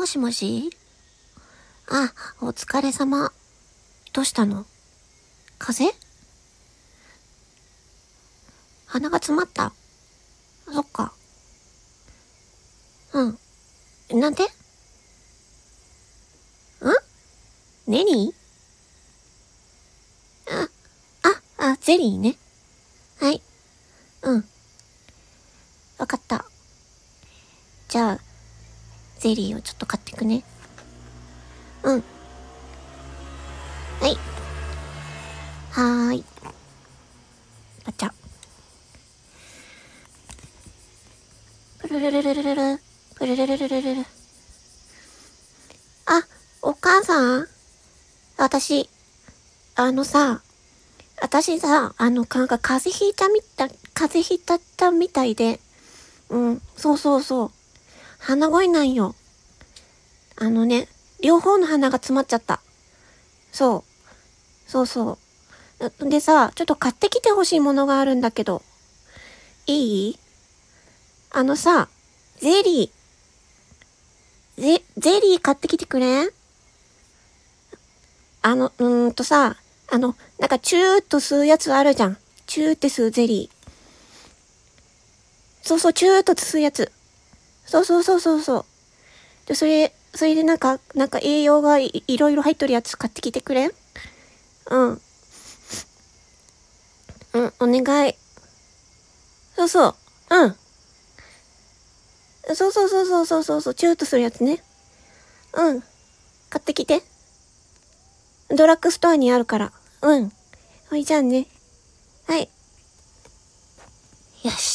もしもし？あ、お疲れ様。どうしたの？風？邪鼻が詰まった？そっか。うん。なんでん？ネリー？あ、あ、あ、ゼリーね。はい。うん。わかった。じゃあ、ゼリーをちょっと買ってくね。うん。はい。はーい。ガチャ。プルルルルルルル。プルルルルルルル。あ、お母さん？私、あのさ、私さ、あの、なんか風邪ひいたみた、風邪ひいたったみたいで、うん、そうそうそう。鼻声なんよ。あのね、両方の鼻が詰まっちゃった。そう。そうそう。でさ、ちょっと買ってきてほしいものがあるんだけど。いい？あのさ、ゼリー。ゼ、ゼリー買ってきてくれん？あの、うーんとさ、あの、なんかチューっと吸うやつあるじゃん。チューって吸うゼリー。そうそう、チューっと吸うやつ。そうそうそうそうそう。で、それ、それでなんか、なんか栄養がいいろいろ入っとるやつ買ってきてくれうん。うん、お願い。そうそう。うん。そうそうそうそうそうそうそう、チューとするやつね。うん。買ってきて。ドラッグストアにあるから。うん。ほいじゃあね。はい。よし。